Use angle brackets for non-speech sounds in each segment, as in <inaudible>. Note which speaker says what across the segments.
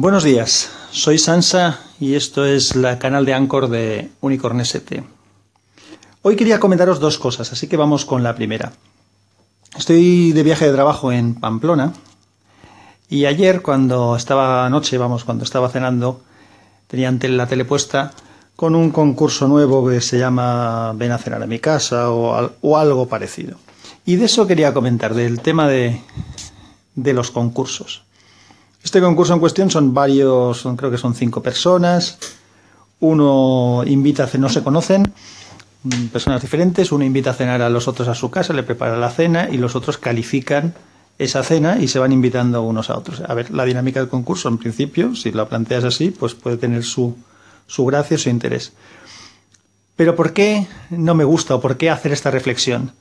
Speaker 1: Buenos días, soy Sansa y esto es el canal de Anchor de Unicorn ST. Hoy quería comentaros dos cosas, así que vamos con la primera. Estoy de viaje de trabajo en Pamplona y ayer cuando estaba anoche, vamos, cuando estaba cenando, tenía la tele puesta con un concurso nuevo que se llama Ven a cenar a mi casa o, algo parecido. Y de eso quería comentar, del tema de los concursos. Este concurso en cuestión son varios, creo que son cinco personas. Uno invita a cenar, no se conocen, mm, personas diferentes. Uno invita a cenar a los otros a su casa, le prepara la cena y los otros califican esa cena y se van invitando unos a otros. A ver, la dinámica del concurso, en principio, si la planteas así, pues puede tener su, su gracia su interés. Pero ¿por qué no me gusta o por qué hacer esta reflexión?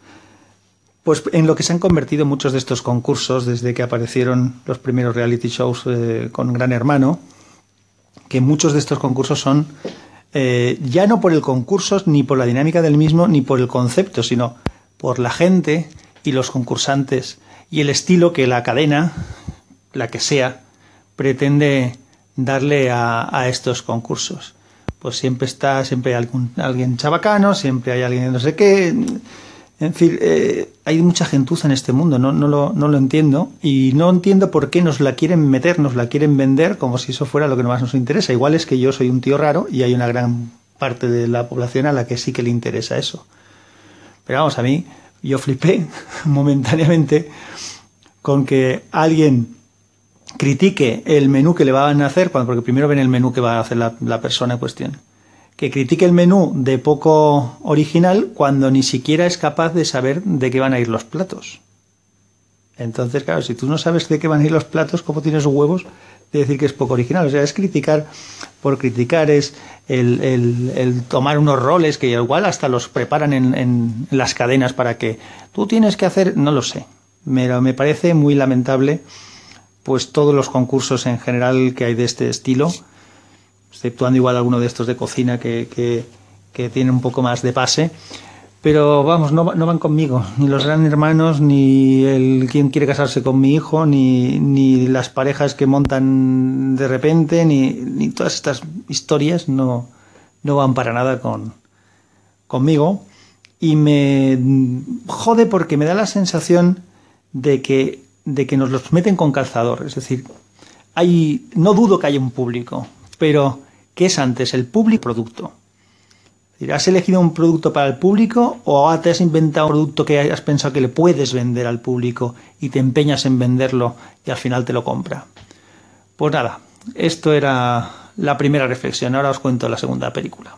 Speaker 1: Pues en lo que se han convertido muchos de estos concursos desde que aparecieron los primeros reality shows eh, con Gran Hermano, que muchos de estos concursos son eh, ya no por el concurso, ni por la dinámica del mismo, ni por el concepto, sino por la gente y los concursantes y el estilo que la cadena, la que sea, pretende darle a, estos concursos. Pues siempre está, siempre hay algún, alguien chabacano, siempre hay alguien no sé qué en fin, eh, hay mucha gentuza en este mundo, no, no, lo, entiendo. Y no entiendo por qué nos la quieren meter, nos la quieren vender como si eso fuera lo que más nos interesa. Igual es que yo soy un tío raro y hay una gran parte de la población a la que sí que le interesa eso. Pero vamos, a mí, yo flipé <laughs> momentáneamente con que alguien critique el menú que le van a hacer, porque primero ven el menú que va a hacer la persona en cuestión que critique el menú de poco original cuando ni siquiera es capaz de saber de qué van a ir los platos. Entonces, claro, si tú no sabes de qué van a ir los platos, ¿cómo tienes huevos de decir que es poco original? O sea, es criticar por criticar, es el, el, tomar unos roles que igual hasta los preparan en, en, las cadenas para que tú tienes que hacer, no lo sé. Pero me parece muy lamentable, pues todos los concursos en general que hay de este estilo exceptuando igual alguno de estos de cocina que, que, que tiene un poco más de pase. Pero vamos, no, no, van conmigo, ni los gran hermanos, ni el quien quiere casarse con mi hijo, ni, ni las parejas que montan de repente, ni, ni todas estas historias no, no van para nada con, conmigo. Y me jode porque me da la sensación de que, de que nos los meten con calzador. Es decir, hay, no dudo que haya un público, pero ¿qué es antes, el público producto? ¿Has elegido un producto para el público o te has inventado un producto que has pensado que le puedes vender al público y te empeñas en venderlo y al final te lo compra? Pues nada, esto era la primera reflexión, ahora os cuento la segunda película.